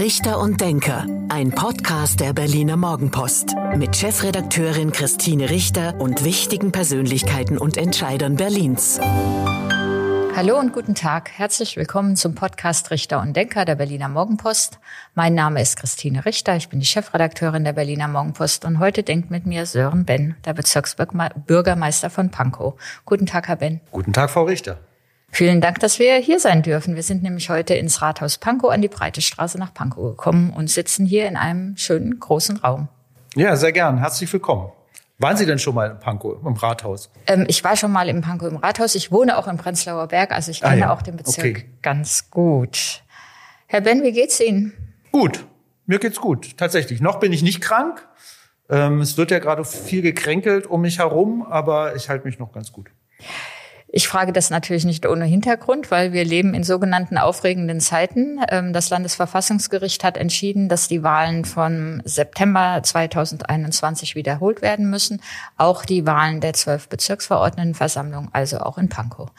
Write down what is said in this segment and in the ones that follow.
Richter und Denker, ein Podcast der Berliner Morgenpost mit Chefredakteurin Christine Richter und wichtigen Persönlichkeiten und Entscheidern Berlins. Hallo und guten Tag. Herzlich willkommen zum Podcast Richter und Denker der Berliner Morgenpost. Mein Name ist Christine Richter. Ich bin die Chefredakteurin der Berliner Morgenpost und heute denkt mit mir Sören Ben, der Bezirksbürgermeister von Pankow. Guten Tag, Herr Ben. Guten Tag, Frau Richter. Vielen Dank, dass wir hier sein dürfen. Wir sind nämlich heute ins Rathaus Pankow an die Breite Straße nach Pankow gekommen und sitzen hier in einem schönen großen Raum. Ja, sehr gern. Herzlich willkommen. Waren Sie denn schon mal in Pankow im Rathaus? Ähm, ich war schon mal in Pankow im Rathaus. Ich wohne auch in Prenzlauer Berg, also ich kenne ah, ja. auch den Bezirk okay. ganz gut. Herr Ben, wie geht's Ihnen? Gut, mir geht's gut. Tatsächlich. Noch bin ich nicht krank. Ähm, es wird ja gerade viel gekränkelt um mich herum, aber ich halte mich noch ganz gut. Ich frage das natürlich nicht ohne Hintergrund, weil wir leben in sogenannten aufregenden Zeiten. Ähm, das Landesverfassungsgericht hat entschieden, dass die Wahlen von September 2021 wiederholt werden müssen. Auch die Wahlen der zwölf Bezirksverordnetenversammlung, also auch in Pankow.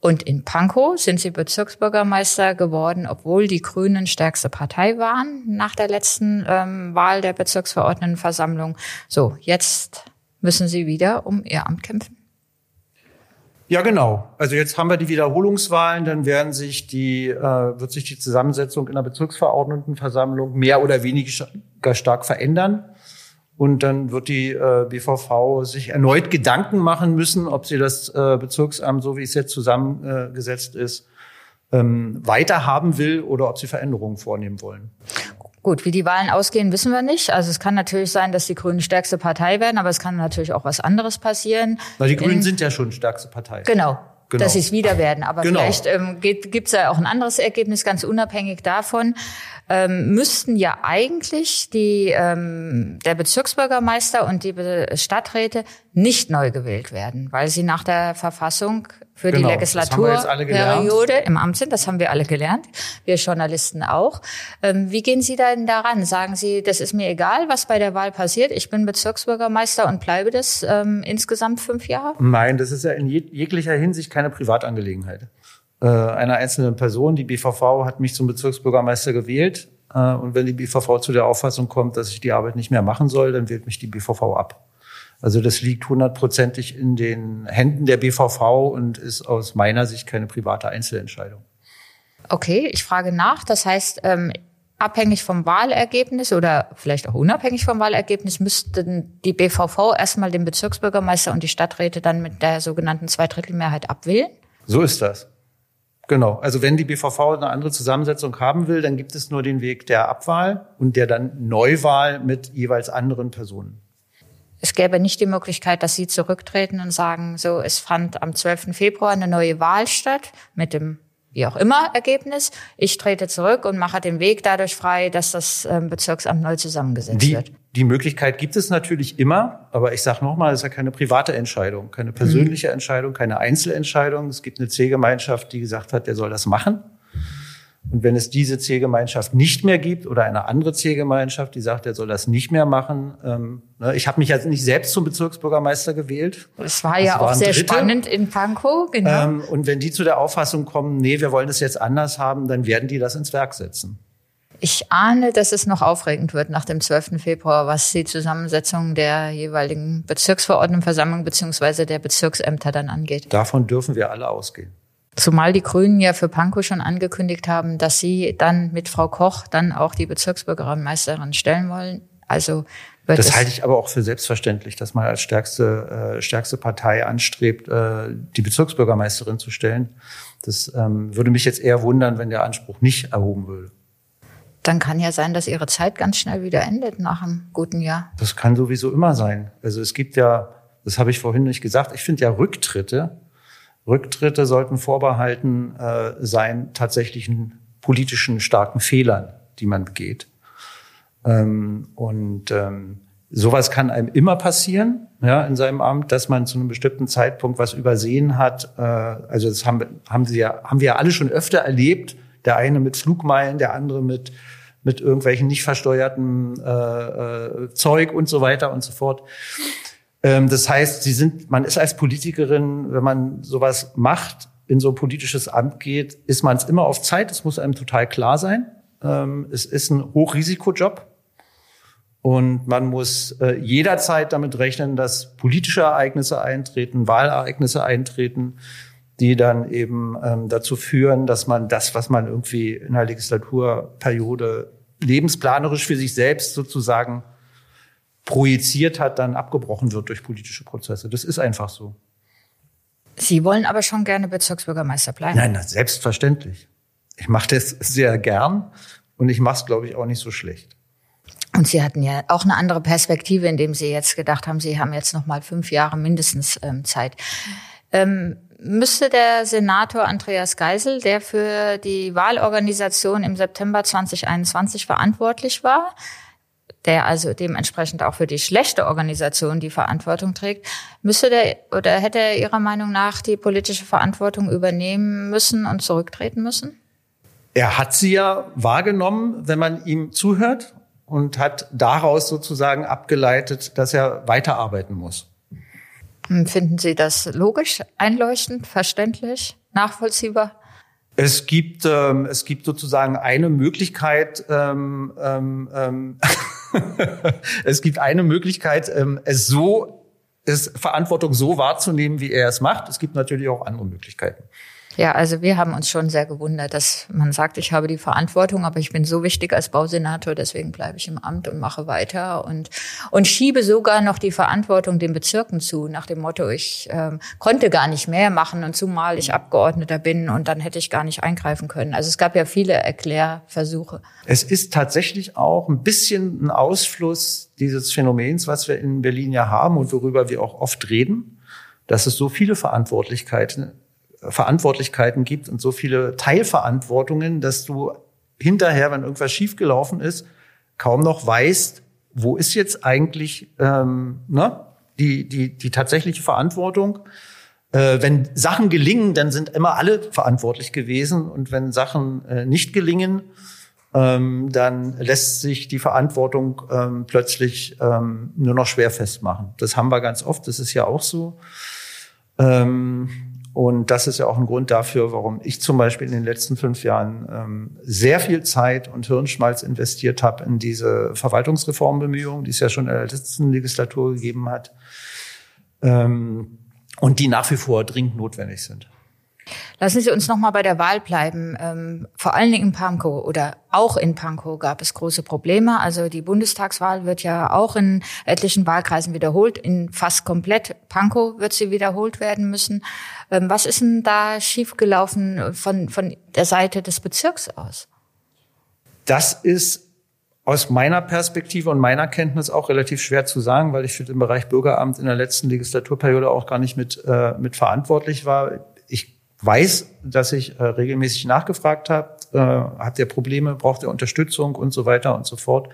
Und in Pankow sind sie Bezirksbürgermeister geworden, obwohl die Grünen stärkste Partei waren nach der letzten ähm, Wahl der Bezirksverordnetenversammlung. So, jetzt müssen sie wieder um ihr Amt kämpfen. Ja, genau. Also jetzt haben wir die Wiederholungswahlen, dann werden sich die, äh, wird sich die Zusammensetzung in der Bezirksverordnetenversammlung mehr oder weniger stark verändern. Und dann wird die äh, BVV sich erneut Gedanken machen müssen, ob sie das äh, Bezirksamt, so wie es jetzt zusammengesetzt ist, ähm, weiter haben will oder ob sie Veränderungen vornehmen wollen. Gut, wie die Wahlen ausgehen, wissen wir nicht. Also es kann natürlich sein, dass die Grünen stärkste Partei werden, aber es kann natürlich auch was anderes passieren. Weil die Grünen In, sind ja schon stärkste Partei. Genau. Genau. dass sie es wieder werden. Aber genau. vielleicht ähm, gibt es ja auch ein anderes Ergebnis, ganz unabhängig davon. Ähm, müssten ja eigentlich die, ähm, der Bezirksbürgermeister und die Stadträte nicht neu gewählt werden, weil sie nach der Verfassung für genau, die Legislaturperiode im Amt sind. Das haben wir alle gelernt, wir Journalisten auch. Ähm, wie gehen Sie denn daran? Sagen Sie, das ist mir egal, was bei der Wahl passiert. Ich bin Bezirksbürgermeister und bleibe das ähm, insgesamt fünf Jahre? Nein, das ist ja in jeglicher Hinsicht keine Privatangelegenheit äh, einer einzelnen Person. Die BVV hat mich zum Bezirksbürgermeister gewählt. Äh, und wenn die BVV zu der Auffassung kommt, dass ich die Arbeit nicht mehr machen soll, dann wählt mich die BVV ab. Also das liegt hundertprozentig in den Händen der BVV und ist aus meiner Sicht keine private Einzelentscheidung. Okay, ich frage nach. Das heißt, ähm, abhängig vom Wahlergebnis oder vielleicht auch unabhängig vom Wahlergebnis müssten die BVV erstmal den Bezirksbürgermeister und die Stadträte dann mit der sogenannten Zweidrittelmehrheit abwählen? So ist das. Genau. Also wenn die BVV eine andere Zusammensetzung haben will, dann gibt es nur den Weg der Abwahl und der dann Neuwahl mit jeweils anderen Personen. Es gäbe nicht die Möglichkeit, dass Sie zurücktreten und sagen, so, es fand am 12. Februar eine neue Wahl statt mit dem wie auch immer Ergebnis. Ich trete zurück und mache den Weg dadurch frei, dass das ähm, Bezirksamt neu zusammengesetzt die, wird. Die Möglichkeit gibt es natürlich immer, aber ich sage nochmal, es ist ja keine private Entscheidung, keine persönliche mhm. Entscheidung, keine Einzelentscheidung. Es gibt eine Zielgemeinschaft, die gesagt hat, der soll das machen. Und wenn es diese Zielgemeinschaft nicht mehr gibt oder eine andere Zielgemeinschaft, die sagt, er soll das nicht mehr machen. Ähm, ne, ich habe mich ja nicht selbst zum Bezirksbürgermeister gewählt. Es war ja auch sehr Dritte. spannend in Pankow, genau. Ähm, und wenn die zu der Auffassung kommen, nee, wir wollen es jetzt anders haben, dann werden die das ins Werk setzen. Ich ahne, dass es noch aufregend wird nach dem 12. Februar, was die Zusammensetzung der jeweiligen Bezirksverordnetenversammlung beziehungsweise der Bezirksämter dann angeht. Davon dürfen wir alle ausgehen. Zumal die Grünen ja für Pankow schon angekündigt haben, dass sie dann mit Frau Koch dann auch die Bezirksbürgermeisterin stellen wollen. Also wird das halte ich aber auch für selbstverständlich, dass man als stärkste, äh, stärkste Partei anstrebt, äh, die Bezirksbürgermeisterin zu stellen. Das ähm, würde mich jetzt eher wundern, wenn der Anspruch nicht erhoben würde. Dann kann ja sein, dass ihre Zeit ganz schnell wieder endet nach einem guten Jahr. Das kann sowieso immer sein. Also es gibt ja, das habe ich vorhin nicht gesagt, ich finde ja Rücktritte Rücktritte sollten vorbehalten äh, sein tatsächlichen politischen starken Fehlern, die man begeht. Ähm, und ähm, sowas kann einem immer passieren, ja, in seinem Amt, dass man zu einem bestimmten Zeitpunkt was übersehen hat. Äh, also das haben, haben sie ja, haben wir ja alle schon öfter erlebt. Der eine mit Flugmeilen, der andere mit mit irgendwelchen nicht versteuerten äh, äh, Zeug und so weiter und so fort. Ähm, das heißt, sie sind, man ist als Politikerin, wenn man sowas macht, in so ein politisches Amt geht, ist man es immer auf Zeit. Das muss einem total klar sein. Ähm, es ist ein Hochrisikojob. Und man muss äh, jederzeit damit rechnen, dass politische Ereignisse eintreten, Wahlereignisse eintreten, die dann eben ähm, dazu führen, dass man das, was man irgendwie in der Legislaturperiode lebensplanerisch für sich selbst sozusagen projiziert hat, dann abgebrochen wird durch politische Prozesse. Das ist einfach so. Sie wollen aber schon gerne Bezirksbürgermeister bleiben. Nein, selbstverständlich. Ich mache das sehr gern und ich mache es, glaube ich, auch nicht so schlecht. Und Sie hatten ja auch eine andere Perspektive, indem Sie jetzt gedacht haben, Sie haben jetzt noch mal fünf Jahre mindestens ähm, Zeit. Ähm, müsste der Senator Andreas Geisel, der für die Wahlorganisation im September 2021 verantwortlich war, der also dementsprechend auch für die schlechte Organisation die Verantwortung trägt, müsste der oder hätte er Ihrer Meinung nach die politische Verantwortung übernehmen müssen und zurücktreten müssen? Er hat sie ja wahrgenommen, wenn man ihm zuhört und hat daraus sozusagen abgeleitet, dass er weiterarbeiten muss. Finden Sie das logisch, einleuchtend, verständlich, nachvollziehbar? Es gibt, ähm, es gibt sozusagen eine Möglichkeit, ähm, ähm, ähm es gibt eine Möglichkeit, ähm, es so, es Verantwortung so wahrzunehmen, wie er es macht. Es gibt natürlich auch andere Möglichkeiten. Ja, also wir haben uns schon sehr gewundert, dass man sagt, ich habe die Verantwortung, aber ich bin so wichtig als Bausenator, deswegen bleibe ich im Amt und mache weiter und, und schiebe sogar noch die Verantwortung den Bezirken zu, nach dem Motto, ich ähm, konnte gar nicht mehr machen und zumal ich Abgeordneter bin und dann hätte ich gar nicht eingreifen können. Also es gab ja viele Erklärversuche. Es ist tatsächlich auch ein bisschen ein Ausfluss dieses Phänomens, was wir in Berlin ja haben und worüber wir auch oft reden, dass es so viele Verantwortlichkeiten Verantwortlichkeiten gibt und so viele Teilverantwortungen, dass du hinterher, wenn irgendwas schiefgelaufen ist, kaum noch weißt, wo ist jetzt eigentlich ähm, ne, die, die, die tatsächliche Verantwortung. Äh, wenn Sachen gelingen, dann sind immer alle verantwortlich gewesen. Und wenn Sachen äh, nicht gelingen, ähm, dann lässt sich die Verantwortung ähm, plötzlich ähm, nur noch schwer festmachen. Das haben wir ganz oft, das ist ja auch so. Ähm, und das ist ja auch ein Grund dafür, warum ich zum Beispiel in den letzten fünf Jahren ähm, sehr viel Zeit und Hirnschmalz investiert habe in diese Verwaltungsreformbemühungen, die es ja schon in der letzten Legislatur gegeben hat ähm, und die nach wie vor dringend notwendig sind. Lassen Sie uns noch mal bei der Wahl bleiben. Ähm, vor allen Dingen in Pankow oder auch in Pankow gab es große Probleme. Also die Bundestagswahl wird ja auch in etlichen Wahlkreisen wiederholt. In fast komplett Pankow wird sie wiederholt werden müssen. Ähm, was ist denn da schiefgelaufen von, von der Seite des Bezirks aus? Das ist aus meiner Perspektive und meiner Kenntnis auch relativ schwer zu sagen, weil ich für den Bereich Bürgeramt in der letzten Legislaturperiode auch gar nicht mit, äh, mit verantwortlich war. Weiß, dass ich äh, regelmäßig nachgefragt habe, äh, habt ihr Probleme, braucht ihr Unterstützung und so weiter und so fort.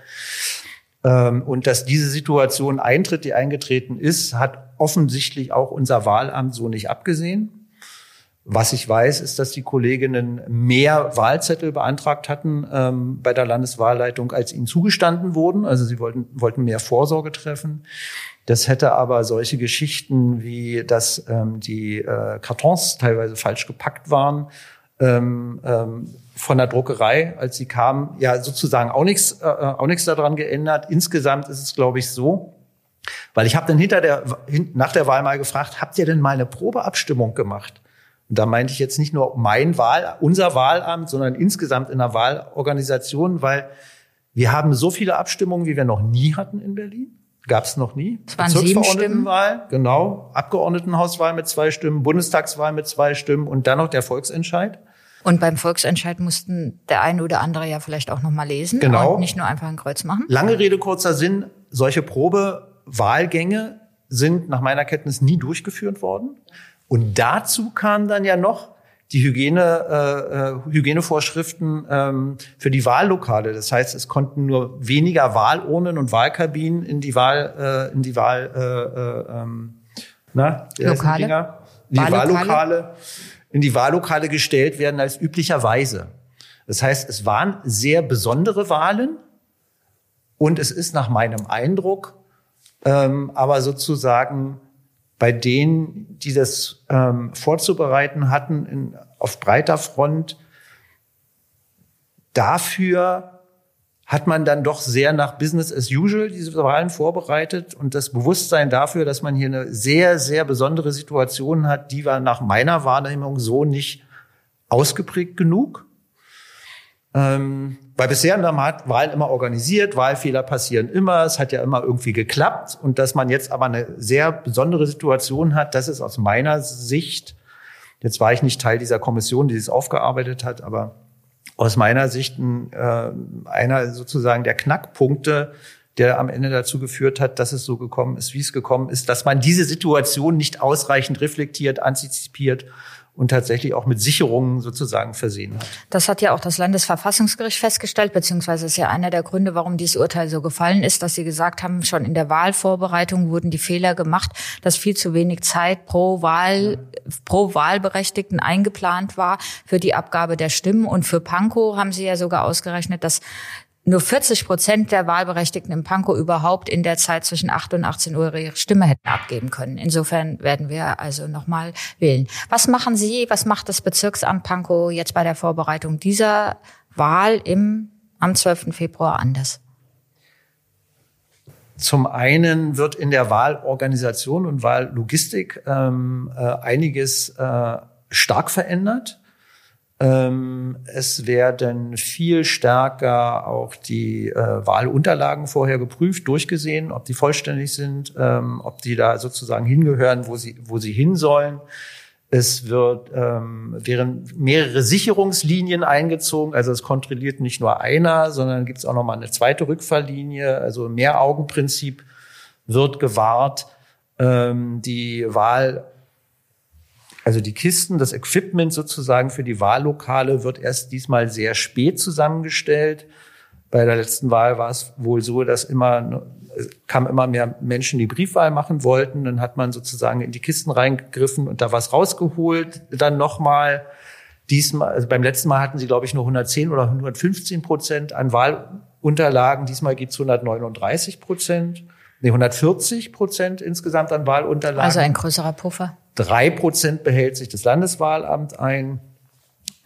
Ähm, und dass diese Situation eintritt, die eingetreten ist, hat offensichtlich auch unser Wahlamt so nicht abgesehen. Was ich weiß, ist, dass die Kolleginnen mehr Wahlzettel beantragt hatten ähm, bei der Landeswahlleitung, als ihnen zugestanden wurden. Also sie wollten, wollten mehr Vorsorge treffen. Das hätte aber solche Geschichten wie, dass ähm, die äh, Kartons teilweise falsch gepackt waren, ähm, ähm, von der Druckerei, als sie kamen, ja sozusagen auch nichts äh, auch nichts daran geändert. Insgesamt ist es, glaube ich, so, weil ich habe dann hinter der nach der Wahl mal gefragt, habt ihr denn mal eine Probeabstimmung gemacht? Und da meinte ich jetzt nicht nur mein Wahl, unser Wahlamt, sondern insgesamt in der Wahlorganisation, weil wir haben so viele Abstimmungen, wie wir noch nie hatten in Berlin. Gab es noch nie. Es waren Stimmen. genau. Abgeordnetenhauswahl mit zwei Stimmen, Bundestagswahl mit zwei Stimmen und dann noch der Volksentscheid. Und beim Volksentscheid mussten der eine oder andere ja vielleicht auch noch mal lesen genau. und nicht nur einfach ein Kreuz machen. Lange Rede kurzer Sinn: Solche Probewahlgänge sind nach meiner Kenntnis nie durchgeführt worden. Und dazu kam dann ja noch die Hygiene, äh, äh, Hygienevorschriften ähm, für die Wahllokale. Das heißt, es konnten nur weniger Wahlurnen und Wahlkabinen in die Wahl, äh, in die Wahl, äh, äh, ähm, na, Lokale? Die Wahllokale? Wahllokale, in die Wahllokale gestellt werden als üblicherweise. Das heißt, es waren sehr besondere Wahlen und es ist nach meinem Eindruck ähm, aber sozusagen bei denen, die das ähm, vorzubereiten hatten, in, auf breiter Front dafür hat man dann doch sehr nach Business as usual diese Wahlen vorbereitet und das Bewusstsein dafür, dass man hier eine sehr, sehr besondere Situation hat, die war nach meiner Wahrnehmung so nicht ausgeprägt genug. Ähm, weil bisher haben wir Wahlen immer organisiert, Wahlfehler passieren immer, es hat ja immer irgendwie geklappt. Und dass man jetzt aber eine sehr besondere Situation hat, das ist aus meiner Sicht, jetzt war ich nicht Teil dieser Kommission, die es aufgearbeitet hat, aber aus meiner Sicht äh, einer sozusagen der Knackpunkte, der am Ende dazu geführt hat, dass es so gekommen ist, wie es gekommen ist, dass man diese Situation nicht ausreichend reflektiert, antizipiert und tatsächlich auch mit Sicherungen sozusagen versehen hat. Das hat ja auch das Landesverfassungsgericht festgestellt, beziehungsweise ist ja einer der Gründe, warum dieses Urteil so gefallen ist, dass sie gesagt haben, schon in der Wahlvorbereitung wurden die Fehler gemacht, dass viel zu wenig Zeit pro Wahl, pro Wahlberechtigten eingeplant war für die Abgabe der Stimmen. Und für Pankow haben sie ja sogar ausgerechnet, dass nur 40 Prozent der Wahlberechtigten im Pankow überhaupt in der Zeit zwischen 8 und 18 Uhr ihre Stimme hätten abgeben können. Insofern werden wir also nochmal wählen. Was machen Sie, was macht das Bezirksamt Pankow jetzt bei der Vorbereitung dieser Wahl im, am 12. Februar anders? Zum einen wird in der Wahlorganisation und Wahllogistik ähm, äh, einiges äh, stark verändert. Ähm, es werden viel stärker auch die äh, Wahlunterlagen vorher geprüft, durchgesehen, ob die vollständig sind, ähm, ob die da sozusagen hingehören, wo sie, wo sie hin sollen. Es wird, ähm, wären mehrere Sicherungslinien eingezogen. Also es kontrolliert nicht nur einer, sondern gibt es auch noch mal eine zweite Rückfalllinie. Also Mehr-Augen-Prinzip wird gewahrt. Ähm, die Wahl also die Kisten, das Equipment sozusagen für die Wahllokale wird erst diesmal sehr spät zusammengestellt. Bei der letzten Wahl war es wohl so, dass immer kamen immer mehr Menschen, die Briefwahl machen wollten. Dann hat man sozusagen in die Kisten reingegriffen und da was rausgeholt. Dann nochmal diesmal, also beim letzten Mal hatten sie, glaube ich, nur 110 oder 115 Prozent an Wahlunterlagen. Diesmal gibt es 139 Prozent. Nee, 140 Prozent insgesamt an Wahlunterlagen. Also ein größerer Puffer. Drei Prozent behält sich das Landeswahlamt ein.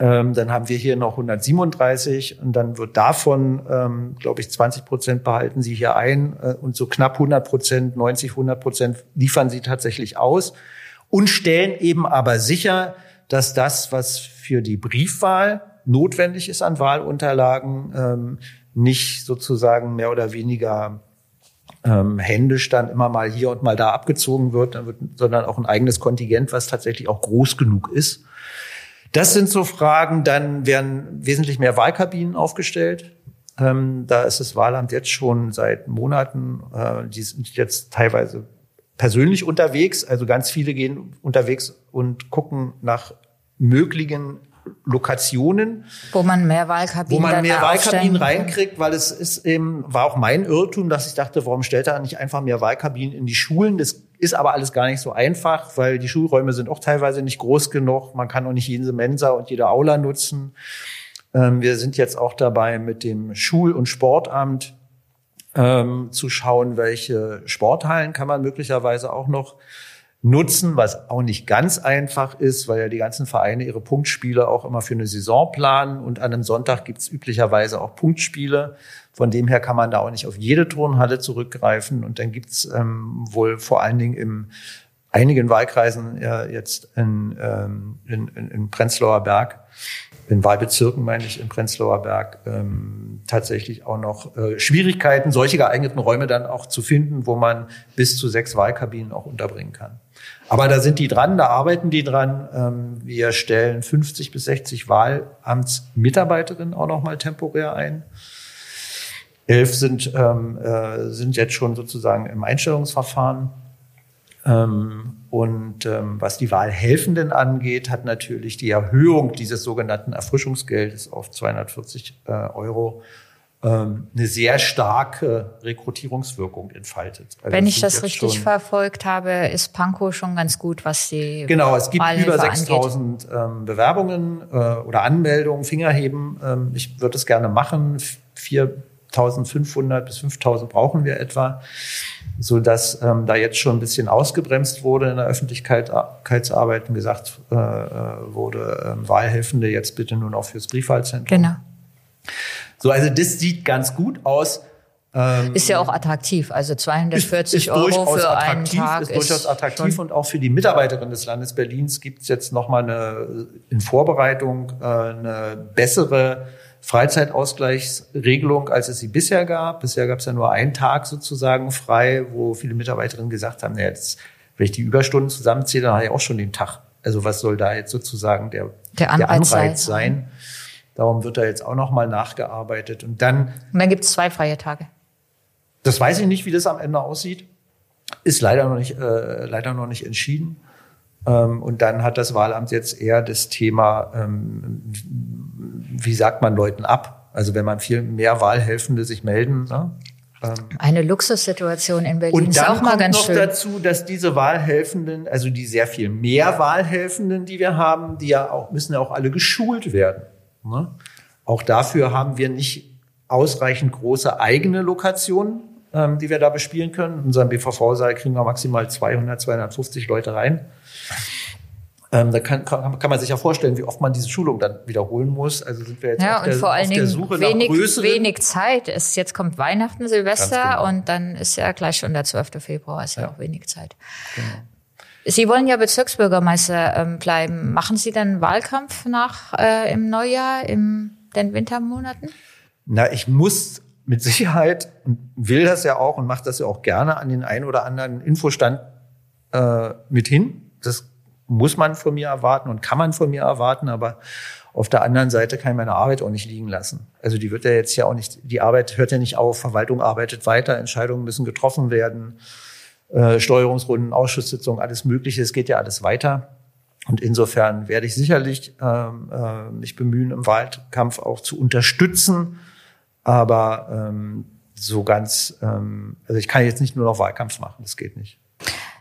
Ähm, dann haben wir hier noch 137 und dann wird davon, ähm, glaube ich, 20 Prozent behalten sie hier ein äh, und so knapp 100 Prozent, 90, 100 Prozent liefern sie tatsächlich aus und stellen eben aber sicher, dass das, was für die Briefwahl notwendig ist an Wahlunterlagen, ähm, nicht sozusagen mehr oder weniger ähm, händisch dann immer mal hier und mal da abgezogen wird, wird, sondern auch ein eigenes Kontingent, was tatsächlich auch groß genug ist. Das sind so Fragen. Dann werden wesentlich mehr Wahlkabinen aufgestellt. Ähm, da ist das Wahlamt jetzt schon seit Monaten, äh, die sind jetzt teilweise persönlich unterwegs. Also ganz viele gehen unterwegs und gucken nach möglichen Lokationen. Wo man mehr Wahlkabinen, wo man mehr Wahlkabinen reinkriegt, weil es ist eben, war auch mein Irrtum, dass ich dachte, warum stellt er nicht einfach mehr Wahlkabinen in die Schulen? Das ist aber alles gar nicht so einfach, weil die Schulräume sind auch teilweise nicht groß genug. Man kann auch nicht jede Mensa und jede Aula nutzen. Ähm, wir sind jetzt auch dabei, mit dem Schul- und Sportamt ähm, zu schauen, welche Sporthallen kann man möglicherweise auch noch nutzen, was auch nicht ganz einfach ist, weil ja die ganzen Vereine ihre Punktspiele auch immer für eine Saison planen und an einem Sonntag gibt's üblicherweise auch Punktspiele. Von dem her kann man da auch nicht auf jede Turnhalle zurückgreifen. Und dann gibt's ähm, wohl vor allen Dingen im einigen Wahlkreisen ja, jetzt in, ähm, in, in, in Prenzlauer Berg in Wahlbezirken, meine ich, in Prenzlauer Berg, ähm, tatsächlich auch noch äh, Schwierigkeiten, solche geeigneten Räume dann auch zu finden, wo man bis zu sechs Wahlkabinen auch unterbringen kann. Aber da sind die dran, da arbeiten die dran. Ähm, wir stellen 50 bis 60 Wahlamtsmitarbeiterinnen auch noch mal temporär ein. Elf sind, ähm, äh, sind jetzt schon sozusagen im Einstellungsverfahren. Ähm, und was die Wahlhelfenden angeht, hat natürlich die Erhöhung dieses sogenannten Erfrischungsgeldes auf 240 äh, Euro eine sehr starke Rekrutierungswirkung entfaltet. Also Wenn ich das richtig verfolgt habe, ist Pankow schon ganz gut, was die Genau, es gibt Wahlhilfe über 6000 ähm, Bewerbungen äh, oder Anmeldungen, Fingerheben. Ähm, ich würde es gerne machen. 4500 bis 5000 brauchen wir etwa so dass ähm, da jetzt schon ein bisschen ausgebremst wurde in der Öffentlichkeitsarbeit und gesagt äh, äh wurde, äh, Wahlhelfende jetzt bitte nur noch fürs Briefwahlzentrum. Genau. So, also das sieht ganz gut aus. Ähm, ist ja auch attraktiv. Also 240 ist, ist Euro für einen Tag ist, ist durchaus attraktiv und auch für die Mitarbeiterin des Landes Berlins gibt es jetzt noch mal eine in Vorbereitung äh, eine bessere Freizeitausgleichsregelung, als es sie bisher gab. Bisher gab es ja nur einen Tag sozusagen frei, wo viele Mitarbeiterinnen gesagt haben, naja, jetzt, wenn ich die Überstunden zusammenzähle, dann habe ich auch schon den Tag. Also was soll da jetzt sozusagen der, der Anreiz, der Anreiz sein? Darum wird da jetzt auch noch mal nachgearbeitet. Und dann. Und dann gibt es zwei freie Tage. Das weiß ich nicht, wie das am Ende aussieht. Ist leider noch nicht, äh, leider noch nicht entschieden. Ähm, und dann hat das Wahlamt jetzt eher das Thema, ähm, wie sagt man Leuten ab? Also wenn man viel mehr Wahlhelfende sich melden. Ne? Ähm, Eine Luxussituation in Berlin und ist auch mal ganz noch schön. dazu, dass diese Wahlhelfenden, also die sehr viel mehr Wahlhelfenden, die wir haben, die ja auch müssen ja auch alle geschult werden. Ne? Auch dafür haben wir nicht ausreichend große eigene Lokationen ähm, die wir da bespielen können. In unserem BVV-Saal kriegen wir maximal 200, 250 Leute rein. Ähm, da kann, kann, kann man sich ja vorstellen, wie oft man diese Schulung dann wiederholen muss. Also sind wir jetzt ja, auf, der, vor allen auf der Suche wenig, nach größeren. wenig Zeit. Es, jetzt kommt Weihnachten, Silvester genau. und dann ist ja gleich schon der 12. Februar, ist ja, ja auch wenig Zeit. Genau. Sie wollen ja Bezirksbürgermeister ähm, bleiben. Machen Sie dann Wahlkampf nach äh, im Neujahr, in den Wintermonaten? Na, ich muss mit Sicherheit und will das ja auch und macht das ja auch gerne an den einen oder anderen Infostand äh, mit hin. Das muss man von mir erwarten und kann man von mir erwarten, aber auf der anderen Seite kann ich meine Arbeit auch nicht liegen lassen. Also die wird ja jetzt ja auch nicht, die Arbeit hört ja nicht auf, Verwaltung arbeitet weiter, Entscheidungen müssen getroffen werden, äh, Steuerungsrunden, Ausschusssitzungen, alles Mögliche, es geht ja alles weiter. Und insofern werde ich sicherlich ähm, äh, mich bemühen, im Wahlkampf auch zu unterstützen, aber ähm, so ganz, ähm, also ich kann jetzt nicht nur noch Wahlkampf machen, das geht nicht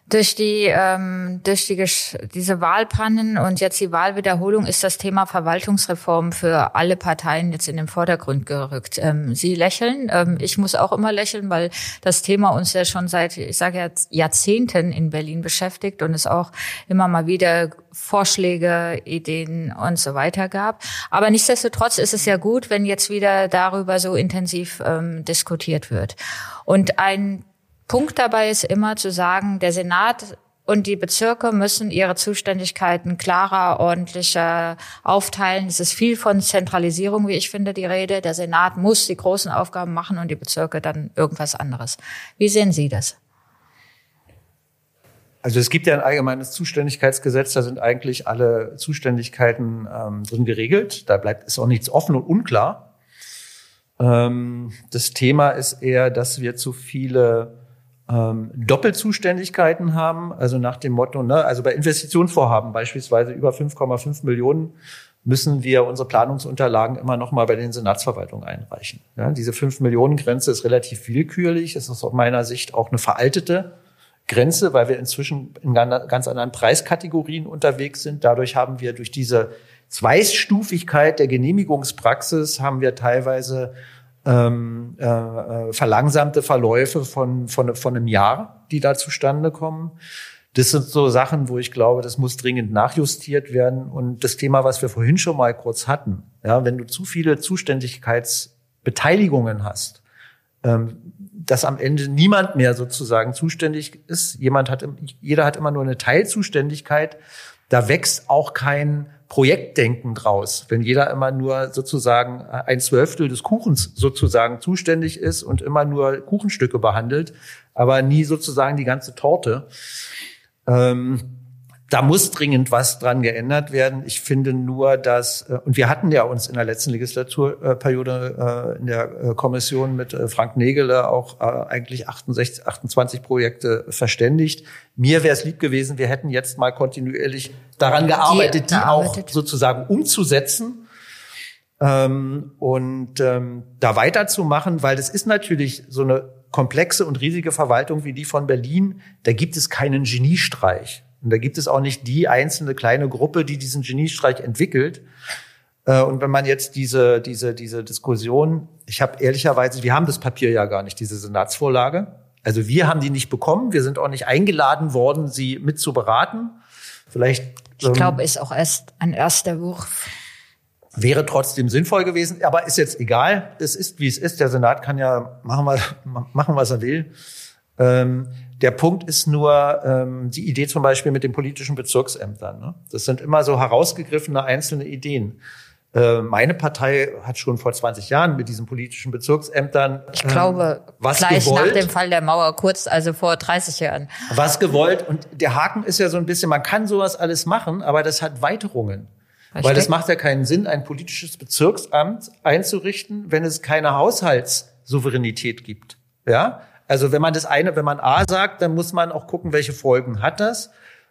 durch die ähm, durch die diese Wahlpannen und jetzt die Wahlwiederholung ist das Thema Verwaltungsreform für alle Parteien jetzt in den Vordergrund gerückt. Ähm, Sie lächeln, ähm, ich muss auch immer lächeln, weil das Thema uns ja schon seit ich sage jetzt Jahrzehnten in Berlin beschäftigt und es auch immer mal wieder Vorschläge, Ideen und so weiter gab. Aber nichtsdestotrotz ist es ja gut, wenn jetzt wieder darüber so intensiv ähm, diskutiert wird. Und ein Punkt dabei ist immer zu sagen, der Senat und die Bezirke müssen ihre Zuständigkeiten klarer, ordentlicher aufteilen. Es ist viel von Zentralisierung, wie ich finde, die Rede. Der Senat muss die großen Aufgaben machen und die Bezirke dann irgendwas anderes. Wie sehen Sie das? Also es gibt ja ein allgemeines Zuständigkeitsgesetz, da sind eigentlich alle Zuständigkeiten ähm, drin geregelt. Da bleibt ist auch nichts offen und unklar. Ähm, das Thema ist eher, dass wir zu viele ähm, Doppelzuständigkeiten haben, also nach dem Motto, ne, also bei Investitionsvorhaben beispielsweise über 5,5 Millionen müssen wir unsere Planungsunterlagen immer noch mal bei den Senatsverwaltungen einreichen. Ja, diese 5 Millionen Grenze ist relativ willkürlich. Es ist aus meiner Sicht auch eine veraltete Grenze, weil wir inzwischen in ganz anderen Preiskategorien unterwegs sind. Dadurch haben wir durch diese Zweistufigkeit der Genehmigungspraxis haben wir teilweise ähm, äh, äh, verlangsamte Verläufe von, von, von einem Jahr, die da zustande kommen. Das sind so Sachen, wo ich glaube, das muss dringend nachjustiert werden. Und das Thema, was wir vorhin schon mal kurz hatten, ja, wenn du zu viele Zuständigkeitsbeteiligungen hast, ähm, dass am Ende niemand mehr sozusagen zuständig ist. Jemand hat, jeder hat immer nur eine Teilzuständigkeit. Da wächst auch kein Projektdenken draus, wenn jeder immer nur sozusagen ein Zwölftel des Kuchens sozusagen zuständig ist und immer nur Kuchenstücke behandelt, aber nie sozusagen die ganze Torte. Ähm, da muss dringend was dran geändert werden. Ich finde nur, dass, äh, und wir hatten ja uns in der letzten Legislaturperiode äh, in der äh, Kommission mit Frank Nägele auch eigentlich 68, 28 Projekte verständigt. Mir wäre es lieb gewesen, wir hätten jetzt mal kontinuierlich daran gearbeitet, die, die auch sozusagen umzusetzen. Ähm, und ähm, da weiterzumachen, weil das ist natürlich so eine komplexe und riesige Verwaltung wie die von Berlin. Da gibt es keinen Geniestreich. Und da gibt es auch nicht die einzelne kleine Gruppe, die diesen Geniestreich entwickelt. Äh, und wenn man jetzt diese, diese, diese Diskussion, ich habe ehrlicherweise, wir haben das Papier ja gar nicht, diese Senatsvorlage. Also wir haben die nicht bekommen. Wir sind auch nicht eingeladen worden, sie mit zu beraten. Vielleicht. Ich ähm, glaube, ist auch erst ein erster Wurf. Wäre trotzdem sinnvoll gewesen, aber ist jetzt egal. Es ist, wie es ist. Der Senat kann ja machen, was, machen, was er will. Ähm, der Punkt ist nur ähm, die Idee zum Beispiel mit den politischen Bezirksämtern. Ne? Das sind immer so herausgegriffene einzelne Ideen. Äh, meine Partei hat schon vor 20 Jahren mit diesen politischen Bezirksämtern ich glaube ähm, was gleich gewollt, nach dem Fall der Mauer kurz also vor 30 Jahren was gewollt und der Haken ist ja so ein bisschen man kann sowas alles machen aber das hat Weiterungen Versteck. weil es macht ja keinen Sinn ein politisches Bezirksamt einzurichten wenn es keine Haushaltssouveränität gibt ja also wenn man das eine, wenn man A sagt, dann muss man auch gucken, welche Folgen hat das.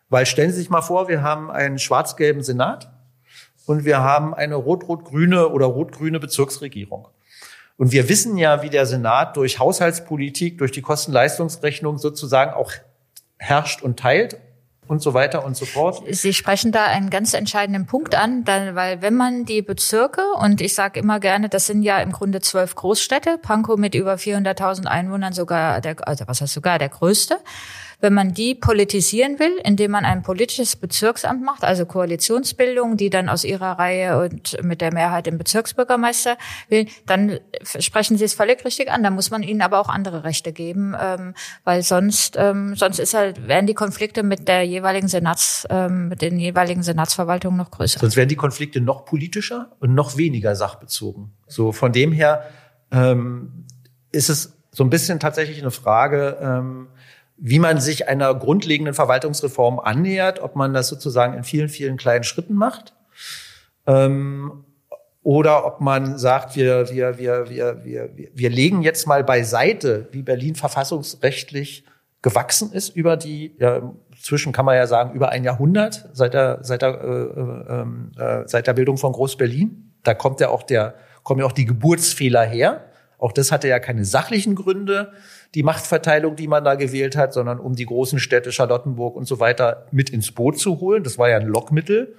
Weil stellen Sie sich mal vor, wir haben einen schwarz-gelben Senat und wir haben eine rot-rot-grüne oder rot-grüne Bezirksregierung. Und wir wissen ja, wie der Senat durch Haushaltspolitik, durch die Kosten-Leistungsrechnung sozusagen auch herrscht und teilt und so weiter und so fort. Sie sprechen da einen ganz entscheidenden Punkt an, dann, weil wenn man die Bezirke, und ich sage immer gerne, das sind ja im Grunde zwölf Großstädte, Pankow mit über 400.000 Einwohnern sogar, der, also was heißt sogar der größte, wenn man die politisieren will, indem man ein politisches Bezirksamt macht, also Koalitionsbildung, die dann aus ihrer Reihe und mit der Mehrheit den Bezirksbürgermeister will, dann sprechen Sie es völlig richtig an. Da muss man ihnen aber auch andere Rechte geben, ähm, weil sonst ähm, sonst ist halt werden die Konflikte mit der jeweiligen Senats ähm, mit den jeweiligen Senatsverwaltungen noch größer. Sonst werden die Konflikte noch politischer und noch weniger sachbezogen. So von dem her ähm, ist es so ein bisschen tatsächlich eine Frage. Ähm, wie man sich einer grundlegenden Verwaltungsreform annähert, ob man das sozusagen in vielen, vielen kleinen Schritten macht. Ähm, oder ob man sagt, wir, wir, wir, wir, wir, wir legen jetzt mal beiseite, wie Berlin verfassungsrechtlich gewachsen ist über die, ja, zwischen kann man ja sagen, über ein Jahrhundert seit der, seit der, äh, äh, ähm, äh, seit der Bildung von Groß-Berlin. Da kommt ja auch der, kommen ja auch die Geburtsfehler her. Auch das hatte ja keine sachlichen Gründe, die Machtverteilung, die man da gewählt hat, sondern um die großen Städte Charlottenburg und so weiter mit ins Boot zu holen. Das war ja ein Lockmittel.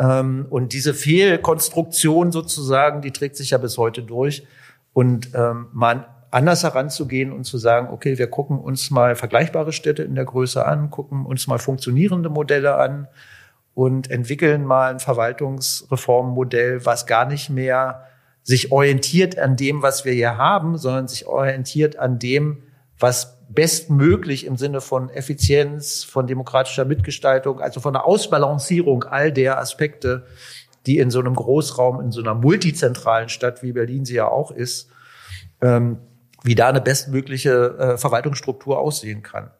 Ähm, und diese Fehlkonstruktion sozusagen, die trägt sich ja bis heute durch. Und ähm, man anders heranzugehen und zu sagen, okay, wir gucken uns mal vergleichbare Städte in der Größe an, gucken uns mal funktionierende Modelle an und entwickeln mal ein Verwaltungsreformmodell, was gar nicht mehr sich orientiert an dem, was wir hier haben, sondern sich orientiert an dem, was bestmöglich im Sinne von Effizienz, von demokratischer Mitgestaltung, also von der Ausbalancierung all der Aspekte, die in so einem Großraum, in so einer multizentralen Stadt wie Berlin sie ja auch ist, ähm, wie da eine bestmögliche äh, Verwaltungsstruktur aussehen kann.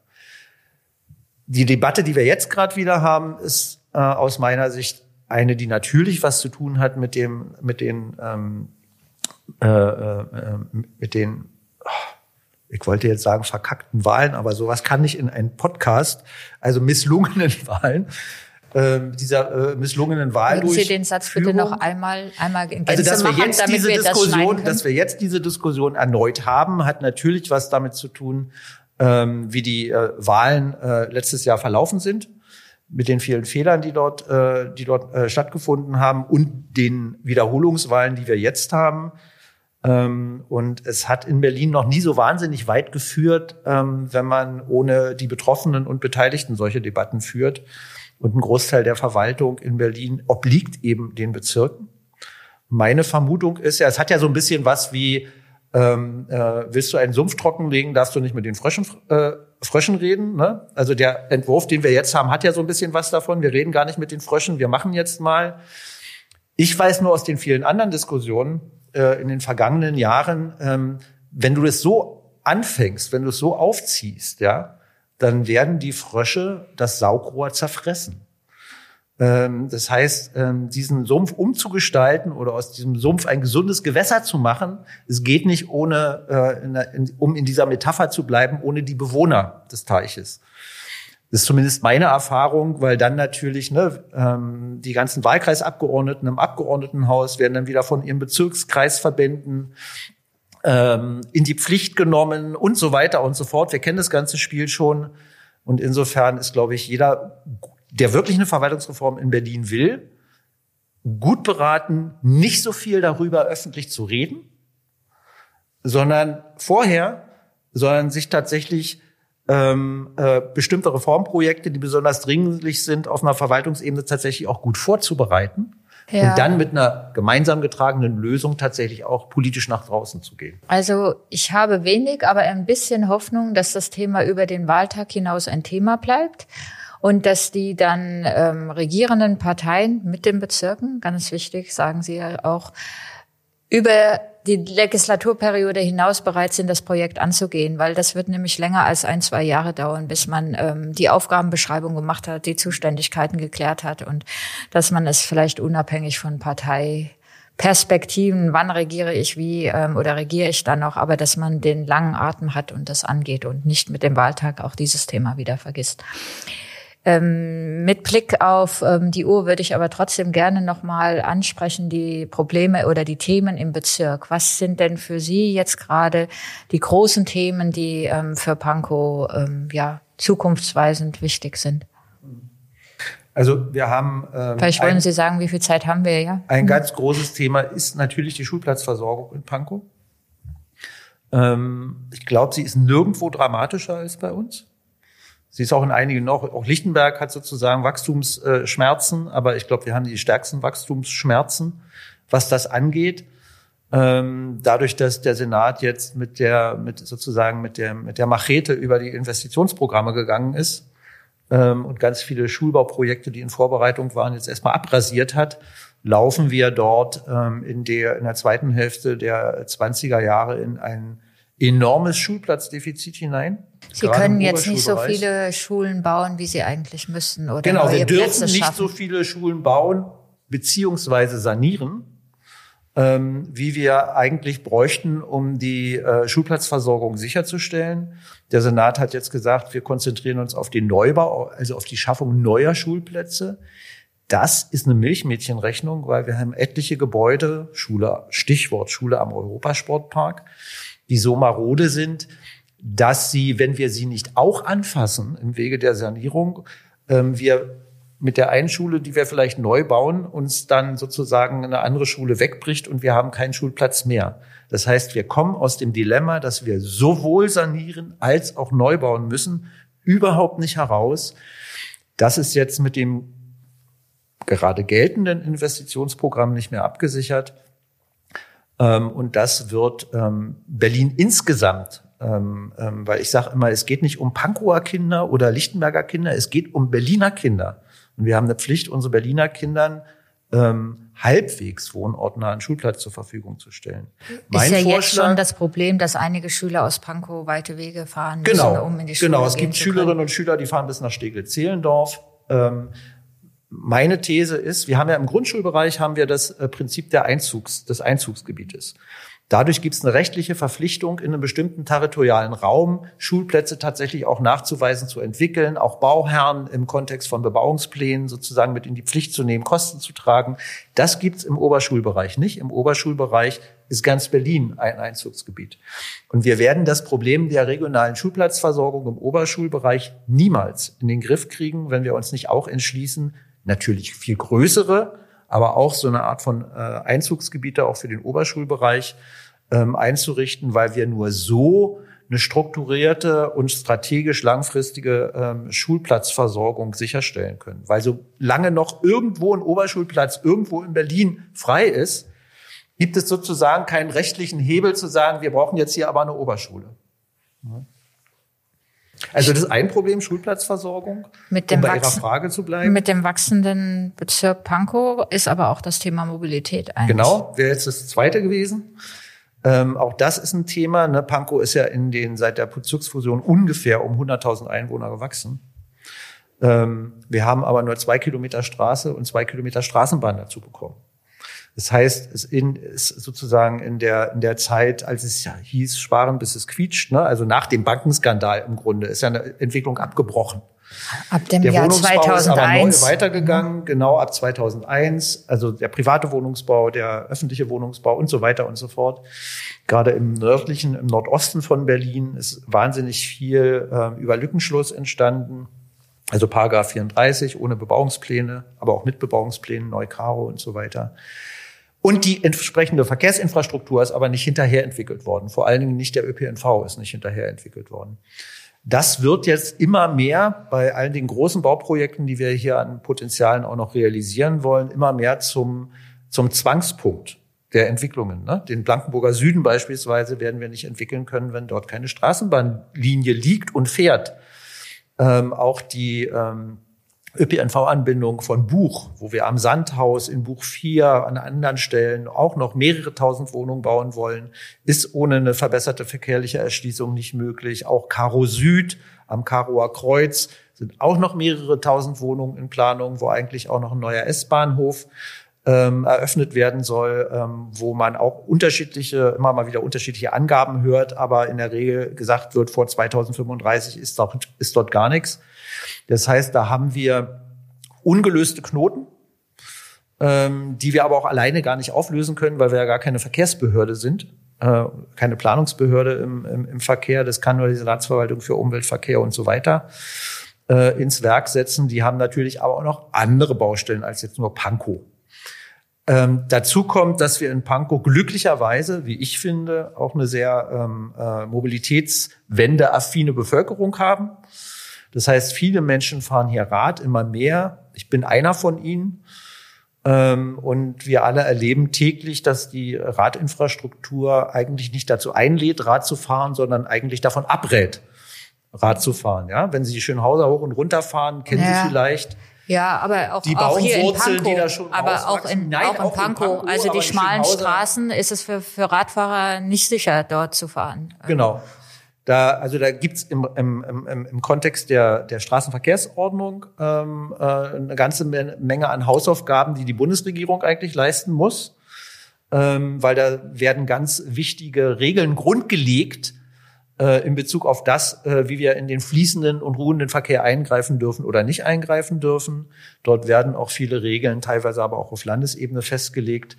Die Debatte, die wir jetzt gerade wieder haben, ist äh, aus meiner Sicht eine, die natürlich was zu tun hat mit dem, mit den, ähm, äh, äh, mit den, oh, ich wollte jetzt sagen verkackten Wahlen, aber sowas kann nicht in einen Podcast, also misslungenen Wahlen. Äh, dieser äh, misslungenen Wahl Würden Sie den Satz bitte noch einmal einmal in Gänze also dass wir jetzt diese wir Diskussion, das dass wir jetzt diese Diskussion erneut haben, hat natürlich was damit zu tun, ähm, wie die äh, Wahlen äh, letztes Jahr verlaufen sind mit den vielen Fehlern, die dort, äh, die dort äh, stattgefunden haben und den Wiederholungswahlen, die wir jetzt haben. Ähm, und es hat in Berlin noch nie so wahnsinnig weit geführt, ähm, wenn man ohne die Betroffenen und Beteiligten solche Debatten führt. Und ein Großteil der Verwaltung in Berlin obliegt eben den Bezirken. Meine Vermutung ist ja, es hat ja so ein bisschen was wie, ähm, äh, willst du einen Sumpf trockenlegen, darfst du nicht mit den Fröschen äh, Fröschen reden. Ne? Also der Entwurf, den wir jetzt haben, hat ja so ein bisschen was davon. Wir reden gar nicht mit den Fröschen, wir machen jetzt mal. Ich weiß nur aus den vielen anderen Diskussionen äh, in den vergangenen Jahren, ähm, wenn du das so anfängst, wenn du es so aufziehst, ja, dann werden die Frösche das Saugrohr zerfressen. Ähm, das heißt, ähm, diesen Sumpf umzugestalten oder aus diesem Sumpf ein gesundes Gewässer zu machen, es geht nicht ohne, äh, um in dieser Metapher zu bleiben, ohne die Bewohner des Teiches. Das ist zumindest meine Erfahrung, weil dann natürlich ne, ähm, die ganzen Wahlkreisabgeordneten im Abgeordnetenhaus werden dann wieder von ihren Bezirkskreisverbänden in die Pflicht genommen und so weiter und so fort. Wir kennen das ganze Spiel schon. Und insofern ist, glaube ich, jeder der wirklich eine Verwaltungsreform in Berlin will, gut beraten, nicht so viel darüber öffentlich zu reden, sondern vorher, sondern sich tatsächlich ähm, äh, bestimmte Reformprojekte, die besonders dringlich sind, auf einer Verwaltungsebene tatsächlich auch gut vorzubereiten. Ja. Und dann mit einer gemeinsam getragenen Lösung tatsächlich auch politisch nach draußen zu gehen. Also ich habe wenig, aber ein bisschen Hoffnung, dass das Thema über den Wahltag hinaus ein Thema bleibt und dass die dann ähm, regierenden Parteien mit den Bezirken, ganz wichtig, sagen Sie ja auch, über die Legislaturperiode hinaus bereit sind, das Projekt anzugehen, weil das wird nämlich länger als ein, zwei Jahre dauern, bis man ähm, die Aufgabenbeschreibung gemacht hat, die Zuständigkeiten geklärt hat und dass man es vielleicht unabhängig von Parteiperspektiven, wann regiere ich wie ähm, oder regiere ich dann noch, aber dass man den langen Atem hat und das angeht und nicht mit dem Wahltag auch dieses Thema wieder vergisst. Ähm, mit Blick auf ähm, die Uhr würde ich aber trotzdem gerne nochmal ansprechen, die Probleme oder die Themen im Bezirk. Was sind denn für Sie jetzt gerade die großen Themen, die ähm, für Pankow ähm, ja, zukunftsweisend wichtig sind? Also wir haben. Ähm, Vielleicht wollen ein, Sie sagen, wie viel Zeit haben wir ja? Ein mhm. ganz großes Thema ist natürlich die Schulplatzversorgung in Pankow. Ähm, ich glaube, sie ist nirgendwo dramatischer als bei uns. Sie ist auch in einigen noch, auch Lichtenberg hat sozusagen Wachstumsschmerzen, aber ich glaube, wir haben die stärksten Wachstumsschmerzen, was das angeht. Ähm, dadurch, dass der Senat jetzt mit der, mit sozusagen mit der, mit der Machete über die Investitionsprogramme gegangen ist ähm, und ganz viele Schulbauprojekte, die in Vorbereitung waren, jetzt erstmal abrasiert hat, laufen wir dort ähm, in der, in der zweiten Hälfte der 20er Jahre in ein enormes Schulplatzdefizit hinein. Sie können jetzt nicht so viele Schulen bauen, wie Sie eigentlich müssen, oder? Genau, wir dürfen nicht so viele Schulen bauen, beziehungsweise sanieren, ähm, wie wir eigentlich bräuchten, um die äh, Schulplatzversorgung sicherzustellen. Der Senat hat jetzt gesagt, wir konzentrieren uns auf den Neubau, also auf die Schaffung neuer Schulplätze. Das ist eine Milchmädchenrechnung, weil wir haben etliche Gebäude, Schule, Stichwort Schule am Europasportpark, die so marode sind, dass sie, wenn wir sie nicht auch anfassen im Wege der Sanierung, ähm, wir mit der einen Schule, die wir vielleicht neu bauen, uns dann sozusagen eine andere Schule wegbricht und wir haben keinen Schulplatz mehr. Das heißt, wir kommen aus dem Dilemma, dass wir sowohl sanieren als auch neu bauen müssen, überhaupt nicht heraus. Das ist jetzt mit dem gerade geltenden Investitionsprogramm nicht mehr abgesichert. Ähm, und das wird ähm, Berlin insgesamt ähm, ähm, weil ich sage immer, es geht nicht um Pankower Kinder oder Lichtenberger Kinder, es geht um Berliner Kinder. Und wir haben eine Pflicht, unsere Berliner Kindern ähm, halbwegs wohnortnahen Schulplatz zur Verfügung zu stellen. Mein ist ja jetzt schon das Problem, dass einige Schüler aus Pankow weite Wege fahren genau, müssen, um in die Schule Genau, es gibt Schülerinnen und Schüler, die fahren bis nach Steglitz-Zehlendorf. Ähm, meine These ist, wir haben ja im Grundschulbereich haben wir das äh, Prinzip der Einzugs, des Einzugsgebietes. Dadurch gibt es eine rechtliche Verpflichtung, in einem bestimmten territorialen Raum Schulplätze tatsächlich auch nachzuweisen, zu entwickeln, auch Bauherren im Kontext von Bebauungsplänen sozusagen mit in die Pflicht zu nehmen, Kosten zu tragen. Das gibt's im Oberschulbereich nicht. Im Oberschulbereich ist ganz Berlin ein Einzugsgebiet. Und wir werden das Problem der regionalen Schulplatzversorgung im Oberschulbereich niemals in den Griff kriegen, wenn wir uns nicht auch entschließen, natürlich viel größere, aber auch so eine Art von äh, Einzugsgebiete auch für den Oberschulbereich ähm, einzurichten, weil wir nur so eine strukturierte und strategisch langfristige ähm, Schulplatzversorgung sicherstellen können. Weil solange noch irgendwo ein Oberschulplatz irgendwo in Berlin frei ist, gibt es sozusagen keinen rechtlichen Hebel zu sagen, wir brauchen jetzt hier aber eine Oberschule. Ja. Also das ist ein Problem, Schulplatzversorgung, mit dem um bei Ihrer Frage zu bleiben. Mit dem wachsenden Bezirk Pankow ist aber auch das Thema Mobilität eigentlich. Genau, wäre jetzt das zweite gewesen. Ähm, auch das ist ein Thema. Ne? Pankow ist ja in den seit der Bezirksfusion ungefähr um 100.000 Einwohner gewachsen. Ähm, wir haben aber nur zwei Kilometer Straße und zwei Kilometer Straßenbahn dazu bekommen. Das heißt, es ist sozusagen in der, in der Zeit, als es hieß, sparen bis es quietscht, ne? also nach dem Bankenskandal im Grunde, ist ja eine Entwicklung abgebrochen. Ab dem der Jahr Wohnungsbau 2001. ist aber neu weitergegangen, genau ab 2001. Also der private Wohnungsbau, der öffentliche Wohnungsbau und so weiter und so fort. Gerade im nördlichen, im Nordosten von Berlin ist wahnsinnig viel äh, über Lückenschluss entstanden. Also Paragraph 34 ohne Bebauungspläne, aber auch mit Bebauungsplänen, Neukaro und so weiter. Und die entsprechende Verkehrsinfrastruktur ist aber nicht hinterher entwickelt worden. Vor allen Dingen nicht der ÖPNV ist nicht hinterher entwickelt worden. Das wird jetzt immer mehr bei all den großen Bauprojekten, die wir hier an Potenzialen auch noch realisieren wollen, immer mehr zum, zum Zwangspunkt der Entwicklungen. Ne? Den Blankenburger Süden beispielsweise werden wir nicht entwickeln können, wenn dort keine Straßenbahnlinie liegt und fährt. Ähm, auch die ähm, ÖPNV-Anbindung von Buch, wo wir am Sandhaus in Buch 4 an anderen Stellen auch noch mehrere tausend Wohnungen bauen wollen, ist ohne eine verbesserte verkehrliche Erschließung nicht möglich. Auch Karo Süd am Karoer Kreuz sind auch noch mehrere tausend Wohnungen in Planung, wo eigentlich auch noch ein neuer S-Bahnhof ähm, eröffnet werden soll, ähm, wo man auch unterschiedliche, immer mal wieder unterschiedliche Angaben hört, aber in der Regel gesagt wird, vor 2035 ist dort, ist dort gar nichts. Das heißt, da haben wir ungelöste Knoten, ähm, die wir aber auch alleine gar nicht auflösen können, weil wir ja gar keine Verkehrsbehörde sind, äh, keine Planungsbehörde im, im, im Verkehr. Das kann nur die Senatsverwaltung für Umwelt, Verkehr und so weiter äh, ins Werk setzen. Die haben natürlich aber auch noch andere Baustellen als jetzt nur Pankow. Ähm, dazu kommt, dass wir in Pankow glücklicherweise, wie ich finde, auch eine sehr ähm, äh, mobilitätswendeaffine Bevölkerung haben. Das heißt, viele Menschen fahren hier Rad, immer mehr. Ich bin einer von ihnen. Ähm, und wir alle erleben täglich, dass die Radinfrastruktur eigentlich nicht dazu einlädt, Rad zu fahren, sondern eigentlich davon abrät, Rad zu fahren. Ja, wenn Sie die Schönhauser hoch und runter fahren, kennen ja. Sie vielleicht. Ja, aber auch, die auch hier in Pankow, die da schon aber auch in, Nein, auch in auch Pankow. In Pankow also die schmalen Straßen ist es für, für Radfahrer nicht sicher, dort zu fahren. Genau. Da, also da gibt's im, im, im, im Kontext der, der Straßenverkehrsordnung ähm, äh, eine ganze Menge an Hausaufgaben, die die Bundesregierung eigentlich leisten muss, ähm, weil da werden ganz wichtige Regeln grundgelegt äh, in Bezug auf das, äh, wie wir in den fließenden und ruhenden Verkehr eingreifen dürfen oder nicht eingreifen dürfen. Dort werden auch viele Regeln, teilweise aber auch auf Landesebene festgelegt,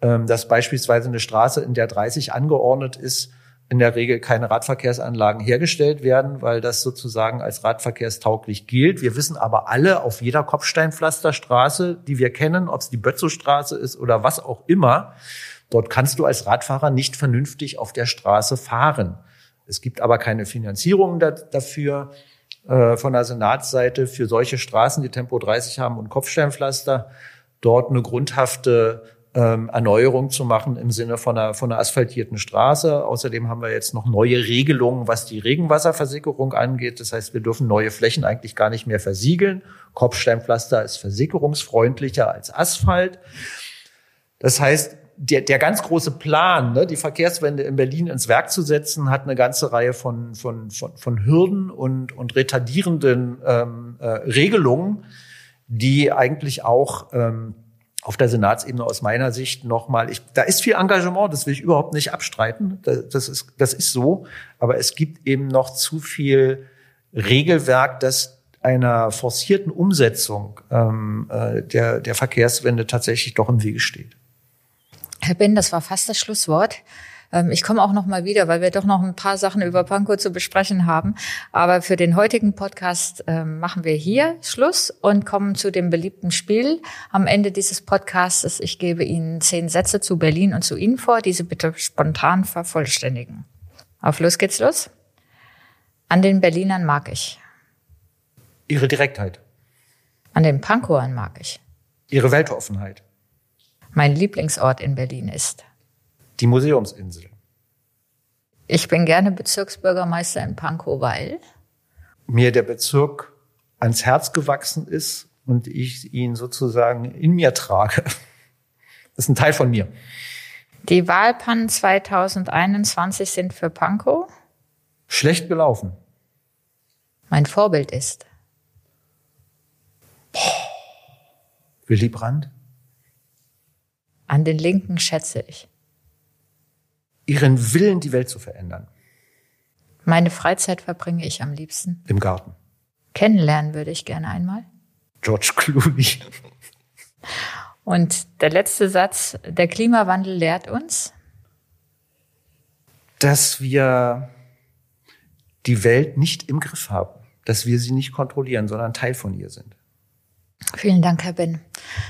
ähm, dass beispielsweise eine Straße, in der 30 angeordnet ist, in der Regel keine Radverkehrsanlagen hergestellt werden, weil das sozusagen als radverkehrstauglich gilt. Wir wissen aber alle auf jeder Kopfsteinpflasterstraße, die wir kennen, ob es die Bötzow-Straße ist oder was auch immer, dort kannst du als Radfahrer nicht vernünftig auf der Straße fahren. Es gibt aber keine Finanzierung da, dafür äh, von der Senatsseite für solche Straßen, die Tempo 30 haben und Kopfsteinpflaster, dort eine grundhafte ähm, Erneuerung zu machen im Sinne von einer, von einer asphaltierten Straße. Außerdem haben wir jetzt noch neue Regelungen, was die Regenwasserversickerung angeht. Das heißt, wir dürfen neue Flächen eigentlich gar nicht mehr versiegeln. Kopfsteinpflaster ist versickerungsfreundlicher als Asphalt. Das heißt, der, der ganz große Plan, ne, die Verkehrswende in Berlin ins Werk zu setzen, hat eine ganze Reihe von, von, von, von Hürden und, und retardierenden ähm, äh, Regelungen, die eigentlich auch ähm, auf der Senatsebene aus meiner Sicht nochmal, ich, da ist viel Engagement, das will ich überhaupt nicht abstreiten, das, das, ist, das ist so, aber es gibt eben noch zu viel Regelwerk, das einer forcierten Umsetzung ähm, äh, der, der Verkehrswende tatsächlich doch im Wege steht. Herr Ben, das war fast das Schlusswort. Ähm, ich komme auch noch mal wieder, weil wir doch noch ein paar Sachen über Pankow zu besprechen haben. Aber für den heutigen Podcast ähm, machen wir hier Schluss und kommen zu dem beliebten Spiel am Ende dieses Podcasts. Ich gebe Ihnen zehn Sätze zu Berlin und zu Ihnen vor, diese bitte spontan vervollständigen. Auf los geht's los. An den Berlinern mag ich. Ihre Direktheit. An den Pankowern mag ich. Ihre Weltoffenheit. Mein Lieblingsort in Berlin ist die Museumsinsel. Ich bin gerne Bezirksbürgermeister in Pankow, weil mir der Bezirk ans Herz gewachsen ist und ich ihn sozusagen in mir trage. Das ist ein Teil von mir. Die Wahlpannen 2021 sind für Pankow schlecht gelaufen. Mein Vorbild ist Willy Brandt. An den Linken schätze ich ihren Willen, die Welt zu verändern. Meine Freizeit verbringe ich am liebsten. Im Garten. Kennenlernen würde ich gerne einmal. George Clooney. Und der letzte Satz, der Klimawandel lehrt uns, dass wir die Welt nicht im Griff haben, dass wir sie nicht kontrollieren, sondern Teil von ihr sind. Vielen Dank, Herr Ben.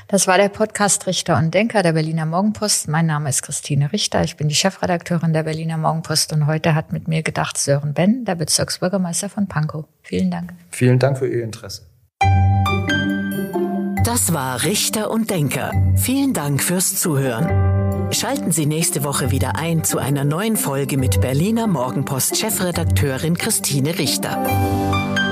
Das war der Podcast Richter und Denker der Berliner Morgenpost. Mein Name ist Christine Richter. Ich bin die Chefredakteurin der Berliner Morgenpost und heute hat mit mir gedacht Sören Ben, der Bezirksbürgermeister von Pankow. Vielen Dank. Vielen Dank für Ihr Interesse. Das war Richter und Denker. Vielen Dank fürs Zuhören. Schalten Sie nächste Woche wieder ein zu einer neuen Folge mit Berliner Morgenpost Chefredakteurin Christine Richter.